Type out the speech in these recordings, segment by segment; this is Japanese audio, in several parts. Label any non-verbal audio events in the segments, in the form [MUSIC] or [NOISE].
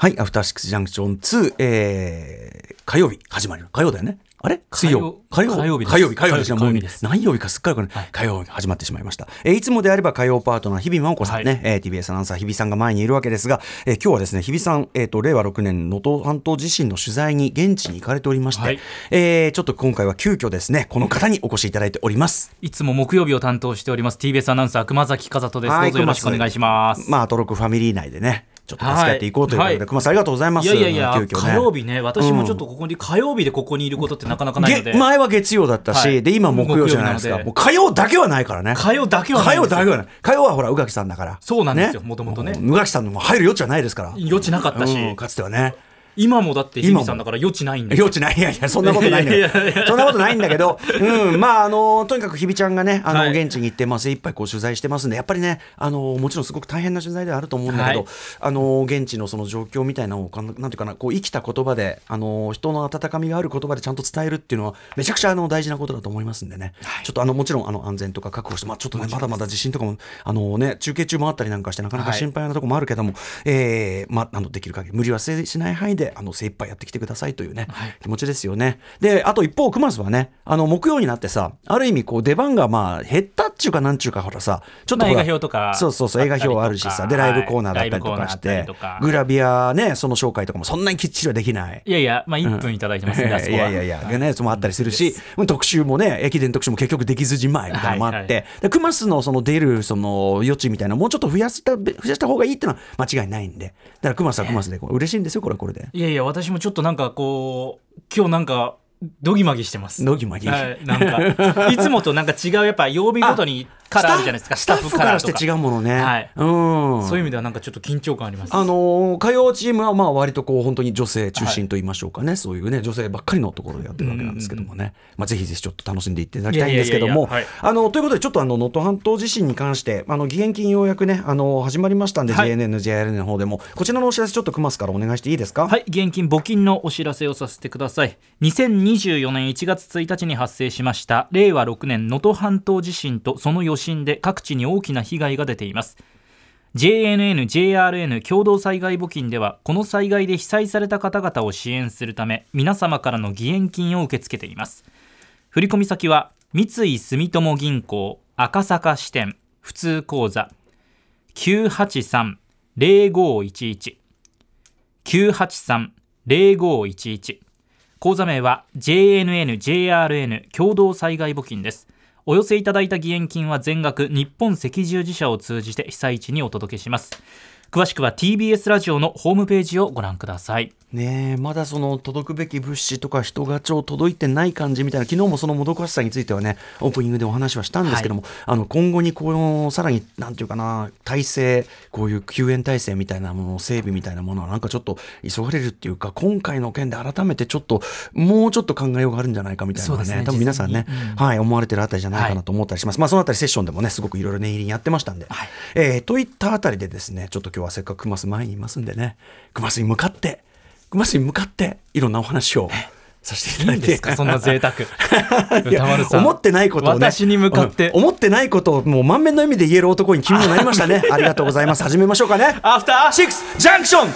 はい、アフターシックスジャンクション2、えー、火曜日始まりの火曜だよね。あれ？水曜？火曜？火曜日火曜日、火曜日。も何曜日かすっかりこれ、はい火曜日始まってしまいました。えーいつもであれば火曜パートナー、日々真央子さんね、はいえー TBS アナウンサー、日々さんが前にいるわけですが、えー今日はですね、日々さん、えっ、と、令和6年能登半島地震の取材に現地に行かれておりまして、はいえーちょっと今回は急遽ですね、この方にお越しいただいております。いつも木曜日を担当しております TBS アナウンサー熊崎和人です。はいどうぞよろしくお願いします。まあ、アトロクファミリー内でね、ちょっと助け合っていこうということで、はい。熊さんありがとうございます。いやいやいや、ね。火曜日ね、私もちょっとここに、火曜日でここにいることってなかなかないので、げ前は月曜だったし、はい。で今木曜じゃないですか。もう火曜だけはないからね。火曜だけはな火いんですよ。曜だけはない。火曜はほら宇垣さんだから。そうなんですよ元々ね。宇垣さんのも入る余地はないですから。余地なかったし、うん。かつてはね今もだって日比さんだから余地ないんで余地ない。いやいやそんなことないんだ [LAUGHS] いよやいやいや。そんなことないんだけど、[LAUGHS] うん、まああのとにかく日比ちゃんがねあの、はい。現地に行って、まあ、精一杯こう取材してますんでやっぱりねあのもちろんすごく大変な取材ではあると思うんだけど、はい。あの現地のその状況みたいなのをなんていうかなこう生きた言葉であの人の温かみがある言葉でちゃんと伝えるっていうのはめちゃくちゃあの大事なことだと思いますんでね、ちょっとあのもちろんあの安全とか確保して、まあ、ちょっとねまだまだ地震とかもあの、ね、中継中もあったりなんかしてなかなかはい。心配なところもあるけども、えーまあ、あのできる限り無理はせしない範囲であの精一杯やってきてくださいというね、はい。気持ちですよね。であと一方熊須はねあの木曜になってさある意味こう出番がまあ減ったっちゅうかなんちゅうかほらさちょっと映画表とかそうそうそう映画表あるしさでライブコーナーだったりとはいかしてグラビアねその紹介とかもそんなにきっちりはできない。いやいや、まあ1分いただいてますん。で、あそこは。いやいやいや、ね、やつもあったりするし、特集もね、駅伝特集も結局できずじまいみたいなのもあって、はいでクマスのその出るその余地みたいなのもうちょっと増やした増やした方がいいっていうのは間違いないんで、だからクマスはクマスで嬉しいんですよ、これはこれで。いやいや、私もちょっとなんかこう、今日なんか、どぎまぎしてます。どぎまぎ。はい、なんか、いつもとなんか違う、やっぱ曜日ごとにカラーあるじゃないですか、スタッフからして違う。うものね。はいうん。そういう意味ではなんかちょっと緊張感あります。あのー歌謡チームはまあ割とこう本当に女性中心と言いましょうかね、そういうね女性ばっかりのところでやってるわけなんですけどもね、まあ、ぜひぜひちょっと楽しんでいっていただきたいんですけどもあのということでちょっとあの能登半島地震に関してあの義援金ようやくねあの始まりましたんで、はい JNN、JRN の方でもこちらのお知らせちょっと熊須からお願いしていいですか？はい、現金募金のお知らせをさせてください。2024年1月1日に発生しました令和6年能登半島地震とその余震で各地に大きな被害が出ています。JNN、JRN 共同災害募金ではこの災害で被災された方々を支援するため皆様からの義援金を受け付けています。振込先は三井住友銀行赤坂支店普通口座983-0511 983-0511口座名は JNN、JRN 共同災害募金です。お寄せいただいた義援金は全額日本赤十字社を通じて被災地にお届けします。詳しくは TBS ラジオのホームページをご覧ください。ねえまだその届くべき物資とか人が超届いてない感じみたいな昨日もそのもどかしさについてはねオープニングでお話はしたんですけども、あの今後にこのさらになんていうかな体制こういう救援体制みたいなもの整備みたいなものはなんかちょっと急がれるっていうか今回の件で改めてちょっともうちょっと考えようがあるんじゃないかみたいなねね多分皆さんね、実際にはい、思われてるあたりじゃないかなと思ったりします、まあそのあたりセッションでもねすごくいろいろ念入りにやってましたんで、はい。えーといったあたりでですねちょっと今日はせっかく熊須前にいますんでね。熊須に向かって。熊須に向かって。いろんなお話をさせていただいて。いいんですか？そんな贅沢。[LAUGHS] 思ってないことをね。私に向かって。うん。思ってないことをもう満面の意味で言える男に君もなりましたね。[LAUGHS] ありがとうございます。始めましょうかね。アフターシックスジャンクション 2!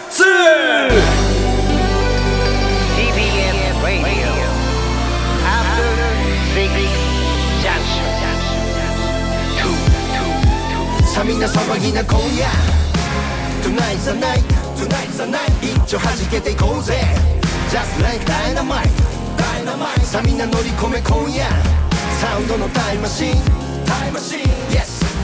TBS Radio. After Six Junction. さあみんな騒ぎな今夜 Tonight the night Tonight the night 一丁弾けていこうぜ Just like dynamite Dynamite さあみんな乗り込め今夜サウンドのタイムマシンタイムマシン Yes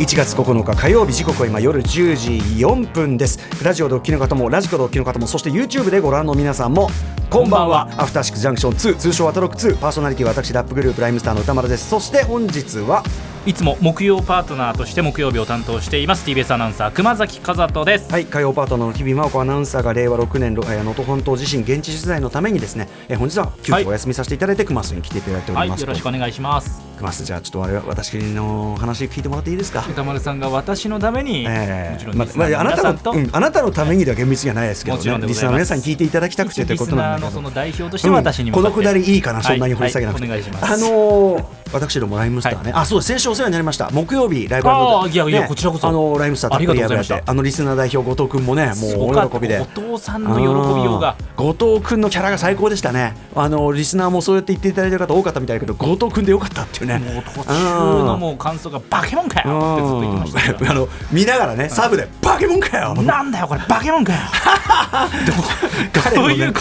1月9日火曜日時刻は今夜10時4分です。ラジオでお聞きの方もラジコでお聞きの方もそして YouTube でご覧の皆さんもこんばんは。アフターシックスジャンクション2通称アトロック2パーソナリティは私ラップグループライムスターの歌丸です。そして本日はいつも木曜パートナーとして木曜日を担当しています。TBS アナウンサー熊崎和人です。はい、火曜パートナーの日々真央子アナウンサーが令和6年能登半島地震現地取材のためにですね、えー本日は急はい遽お休みさせていただいて、熊須に来ていただいておはいります。と、よろしくお願いします。熊須じゃあちょっと私の話聞いてもらっていいですか？歌丸さんが私のために、えもちろんーまリスナーのまあなたのうんあなたのためにでは厳密じゃないですけどもちろんねリスナーの皆さんに聞いていただきたくてということなんだけど。リスナーのその代表として私にもうんこのくだりいいかな、はいそんなに掘り下げなくて、はいお願いします。あのー私どもライムスターね、あそう先週お世話になりました。木曜日ライブあーいやいやこちらこそ。あのーライムスターたっぷりやられてた。あのリスナー代表後藤君もねすもう喜びで。後藤さんの喜びようが。後藤君のキャラが最高でしたね。あのリスナーもそうやって言っていただいてる方多かったみたいだけど後藤君でよかったっていうね。もう途中のもう感想がバケモンかよってずっと言ってましたあの見ながらねサブでバケモンかよ。なんだよこれバケモンかよ。[LAUGHS] どういうこ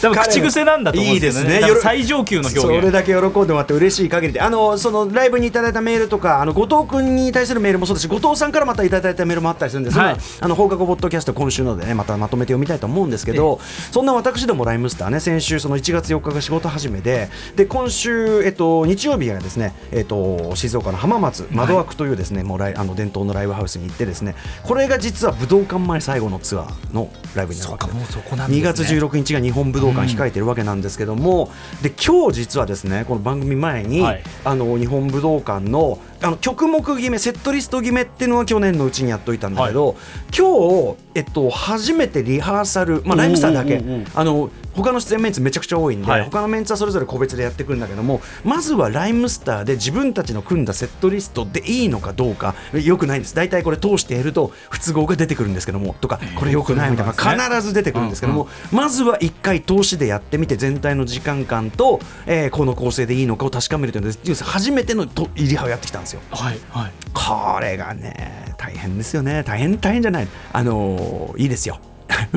と口癖なんだと思うんですよね。いいですね。最上級の表現。それだけ喜んでもらって嬉しい限りであのそのライブにいただいたメールとかあの後藤君に対するメールもそうですし後藤さんからまたいただいたメールもあったりするんです。が、はい。あの放課後ポッドキャスト今週のでねまたまとめて読みたいと思うんですけどそんな私どもライムスターね先週その1月4日が仕事始めでで今週、えっと、日曜日がですね、えっと、静岡の浜松窓枠というですね、もうライあの伝統のライブハウスに行ってですねこれが実は武道館前最後のツアーのライブになるわけです。そうかもうそこなんです2ね月16日が日本武道館控えてるわけなんですけども、で今日実はですねこの番組前に、はいあの日本武道館のあの曲目決めセットリスト決めっていうのは去年のうちにやっといたんだけど、今日、えっと、初めてリハーサル、まあ、ライムスターだけ。あの他の出演メンツめちゃくちゃ多いんで、はい。他のメンツはそれぞれ個別でやってくるんだけどもまずはライムスターで自分たちの組んだセットリストでいいのかどうか。よくないんです。大体これ通してやると不都合が出てくるんですけどもとかこれよくないみたいなそうなんですね。必ず出てくるんですけども、まずは1回通しでやってみて全体の時間感と、えーこの構成でいいのかを確かめるというので初めてのとリハをやってきたんですよ。はいはい。これがね大変ですよね。大変大変じゃない。あのーいいですよ。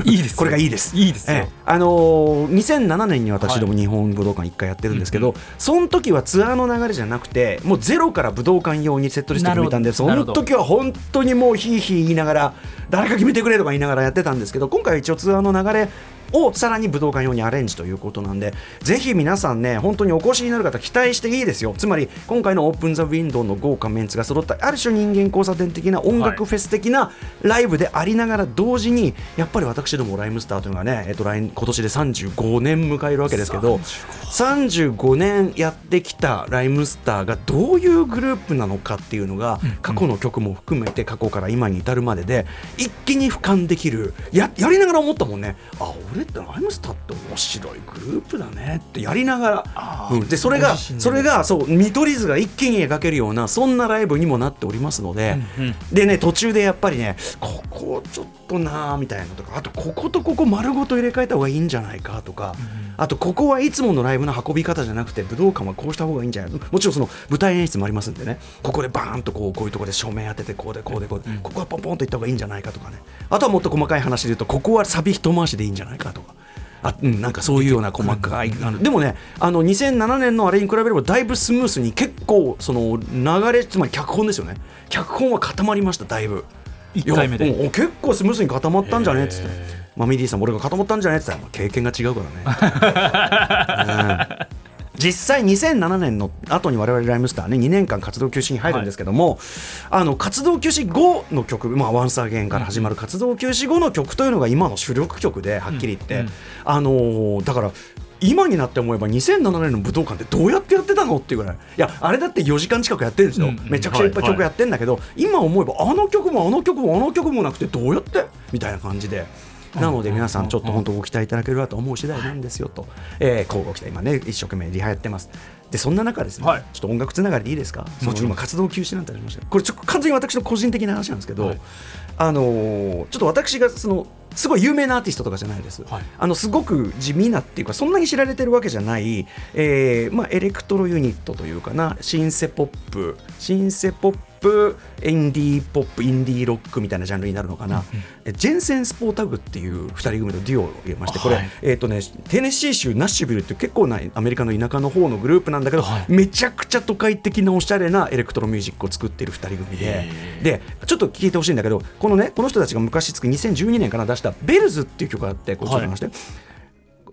いいですよ。これがいいです。いいですよ。ええ。あのー2007年に私ども日本武道館1回やってるんですけど、その時はツアーの流れじゃなくてもうゼロから武道館用にセットリスト決めたんでその時は本当にもうヒーヒー言いながら誰か決めてくれとか言いながらやってたんですけど今回は一応ツアーの流れをさらに武道館用にアレンジということなんでぜひ皆さんね本当にお越しになる方期待していいですよ。つまり今回のオープン・ザ・ウィンドウの豪華メンツが揃ったある種人間交差点的な音楽フェス的なライブでありながら同時にやっぱり私どもライムスターというのがね、えっと、来今年で35年迎えるわけですけど35年やってきたライムスターがどういうグループなのかっていうのが過去の曲も含めて過去から今に至るまでで一気に俯瞰できる。ややりながら思ったもんね。あ俺ってライムスターって面白いグループだねってやりながら、うん、でそれがそれがそう見取り図が一気に描けるようなそんなライブにもなっておりますので、でね途中でやっぱりねここちょっとなーみたいなのとかあとこことここ丸ごと入れ替えた方がいいんじゃないかとか、あとここはいつものライブの運び方じゃなくて武道館はこうした方がいいんじゃないもちろんその舞台演出もありますんでね。ここでバーンとこうこういうところで照明当ててこうでこうでこうで、ここはポンポンといった方がいいんじゃないかとかね。あとはもっと細かい話で言うとここはサビ一回しでいいんじゃないかとか。あうん、なんかそういうような細かい、あのでもねあの2007年のあれに比べればだいぶスムースに結構その流れつまり脚本ですよね。脚本は固まりましただいぶ。一回目で。結構スムースに固まったんじゃね？っつって。マミディさん俺が固まったんじゃね？っつったらまあ経験が違うからね、う [LAUGHS] ん実際2007年の後に我々ライムスターね2年間活動休止に入るんですけども、あの活動休止後の曲「まあ、ワンサーゲンから始まる活動休止後の曲というのが今の主力曲ではっきり言って、うん。うんあのーだから今になって思えば2007年の武道館ってどうやってやってたのっていうぐらい。いやあれだって4時間近くやってるんですよ、うんうん。めちゃくちゃいっぱい曲やってるんだけど、今思えばあの曲もあの曲もあの曲もなくてどうやって？みたいな感じで。なので皆さんちょっと本当ご期待いただければと思う次第なんですよと、えー、こうご期待今ね一生懸命リハやってます。でそんな中ですね、はい。ちょっと音楽つながりでいいですか？もちろん。活動休止なんてありましたこれちょ完全に私の個人的な話なんですけど、はい。あのーちょっと私がそのすごい有名なアーティストとかじゃないです、はい。あのすごく地味なっていうかそんなに知られてるわけじゃない、えーまあ、エレクトロユニットというかなシンセポップ。シンセポップインディーポップインディーロックみたいなジャンルになるのかな、え Jensen Sportag っていう2人組のデュオを入れましてこれ、はい。えーとね、テネシー州ナッシュビルっていう結構なアメリカの田舎の方のグループなんだけど、はい。めちゃくちゃ都会的なおしゃれなエレクトロミュージックを作っている2人組ででちょっと聞いてほしいんだけどこのねこの人たちが昔つく2012年かな出した「ベルズ」っていう曲があってこれちょっと話して。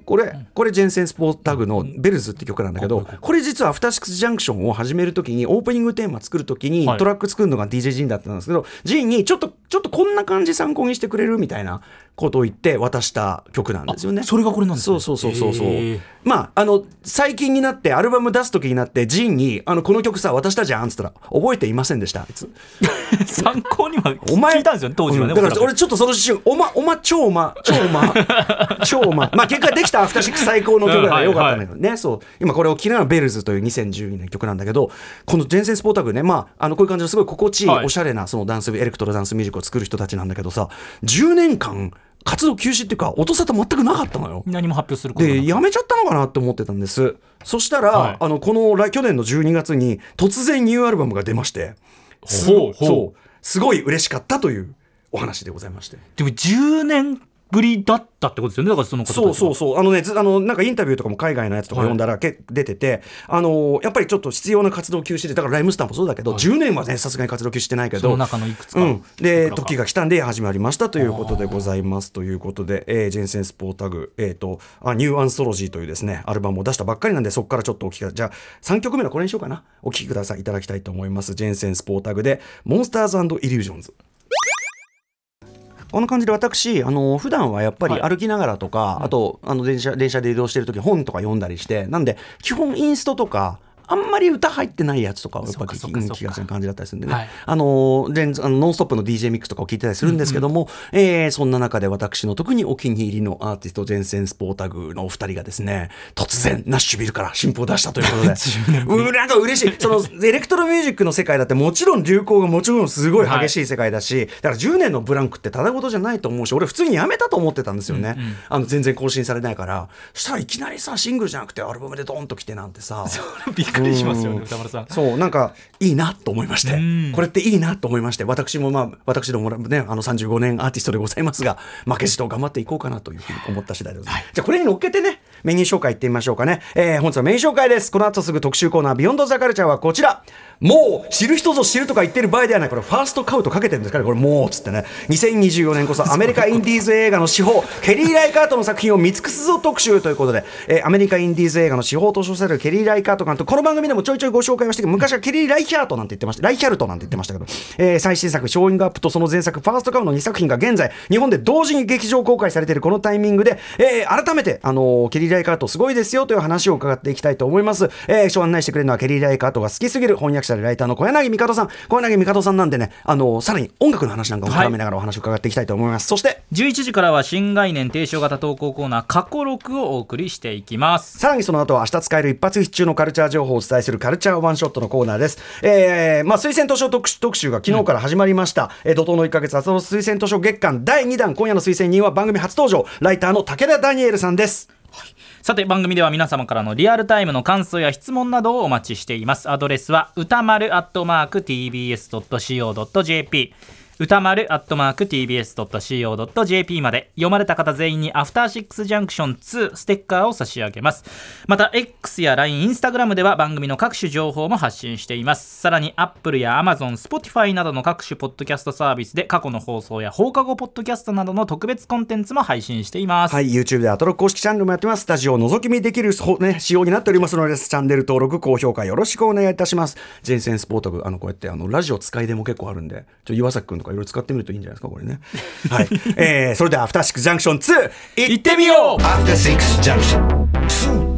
これこれ Jensen Sportag の「Bellz」って曲なんだけどこれ実は「アフターシックスジャンクション」を始めるときにオープニングテーマ作るときにはい。トラック作るのが DJ ジンだったんですけどジンにちょっとちょっとこんな感じ参考にしてくれるみたいなことを言って渡した曲なんですよね。それがこれなんですね。そうそうそうそう。まああの最近になってアルバム出す時になってジンにあのこの曲さ渡したじゃんっつったら覚えていませんでした？あいつ。[LAUGHS] 参考には聞いたんですよね当時はね、うんだから俺ちょっとその瞬おまおま超おま超おま [LAUGHS] 超おままあ結果できたアフターシックス最高の曲だからよかったんだけどね、そう。今これを聴きながらベルズという2012年曲なんだけどこの「ジェンセンスポータグねまああのこういう感じのすごい心地いいおしゃれなそのダンスエレクトロダンスミュージックを作る人たちなんだけどさ10年間活動休止っていうか音沙汰全くなかったのよ。何も発表することでやめちゃったのかなって思ってたんです。そしたら、はい。あのこの来去年の12月に突然ニューアルバムが出ましてすほうほう。すごい嬉しかったというお話でございまして。でも10年ぶりだったってことですよね？だからそのそうそうそう。あのねずあのなんかインタビューとかも海外のやつとか読んだら、け出てて。あのやっぱりちょっと必要な活動休止でだからライムスターもそうだけど、10年はねさすがに活動休止してないけど。その中のいくつかうん、で時が来たんで始まりましたということでございますということで、えージェンセンスポータグ、えー、とあニューアンソロジーというですねアルバムを出したばっかりなんでそこからちょっとお聞きじゃあ3曲目のこれにしようかな。お聞きください。いただきたいと思います。ジェンセンスポータグで「モンスターズイリュージョンズ」こんな感じで私あの普段はやっぱりはい。歩きながらとか、あとあの電車電車で移動してる時本とか読んだりしてなんで基本インストとかあんまり歌入ってないやつとかをやっぱりそっかそっかそっか。気がする感じだったりするんでね、はい。あの全あのノンストップの DJ ミックスとかを聞いてたりするんですけども、えーそんな中で私の特にお気に入りのアーティストジェンセンスポータグのお二人がですね突然ナッシュビルから新譜を出したということで。うんなんか嬉しい。その [LAUGHS] エレクトロミュージックの世界だってもちろん流行がもちろんすごい激しい世界だし、だから10年のブランクってただごとじゃないと思うし俺普通にやめたと思ってたんですよね、あの全然更新されないから。したらいきなりさシングルじゃなくてアルバムでドンと来てなんてさ。びっくりしますよねうん宇多丸さん。そうなんかいいなと思いまして。ん。これっていいなと思いまして。私もまあ私どもねあの35年アーティストでございますが負けじと頑張っていこうかなというふうに思った次第でございます、じゃあこれに乗っけてねメニュー紹介いってみましょうかね、えー本日のメニュー紹介です。この後すぐ特集コーナー Beyond The Culture はこちらもう知る人ぞ知るとか言ってる場合ではない。これファーストカウトかけてるんですからこれもうっつってね。2024年こそアメリカインディーズ映画の司法ケリー・ライカートの作品を見尽くすぞ特集ということで、えーアメリカインディーズ映画の司法と称されるケリー・ライカート監督この番組でもちょいちょいご紹介をして昔はケリー・ライヒャートなんて言ってましたライヒャルトなんて言ってましたけど、えー最新作「ショーイングアップ」とその前作「ファーストカウの2作品が現在日本で同時に劇場公開されているこのタイミングで、えー改めて、あのーケリー・ライカートすごいですよという話を伺っていきたいと思います、えー、ご案内してくれるのはケリー・ライカートが好きすぎる翻訳者でライターの小柳美里さん小柳美里さんなんでね、あのーさらに音楽の話なんかも絡めながらお話を伺っていきたいと思います、そして11時からは新概念提唱型投稿コーナー過去録をお送りしていきますさらにその後は明日使える一発必中のカルチャー情報をお伝えするカルチャーワンショットのコーナーです。えー、まあ推薦図書特集特集が昨日から始まりました。えー怒涛の1ヶ月朝の推薦図書月間第2弾今夜の推薦人は番組初登場ライターの武田ダニエルさんです。さて番組では皆様からのリアルタイムの感想や質問などをお待ちしています。アドレスは歌丸 tbs.co.jp 歌丸アットマーク TBS.CO.JP まで読まれた方全員にアフターシックスジャンクション2ステッカーを差し上げますまた X や LINE、Instagram では番組の各種情報も発信していますさらに Apple や Amazon、Spotify などの各種ポッドキャストサービスで過去の放送や放課後ポッドキャストなどの特別コンテンツも配信しています、はい、YouTube でアトロ公式チャンネルもやってます。スタジオを覗き見できる、ね、仕様になっておりますので、チャンネル登録、高評価よろしくお願いいたします。ジェンセンスポータブ、あの、こうやって、あの、ラジオ使いでも結構あるんで、ちょ岩崎くんとかいろいろ使ってみるといいんじゃないですか、これね。[LAUGHS] はい。えー、それでは、アフターシックスジャンクション2、行ってみようアフターシックスジャンクション2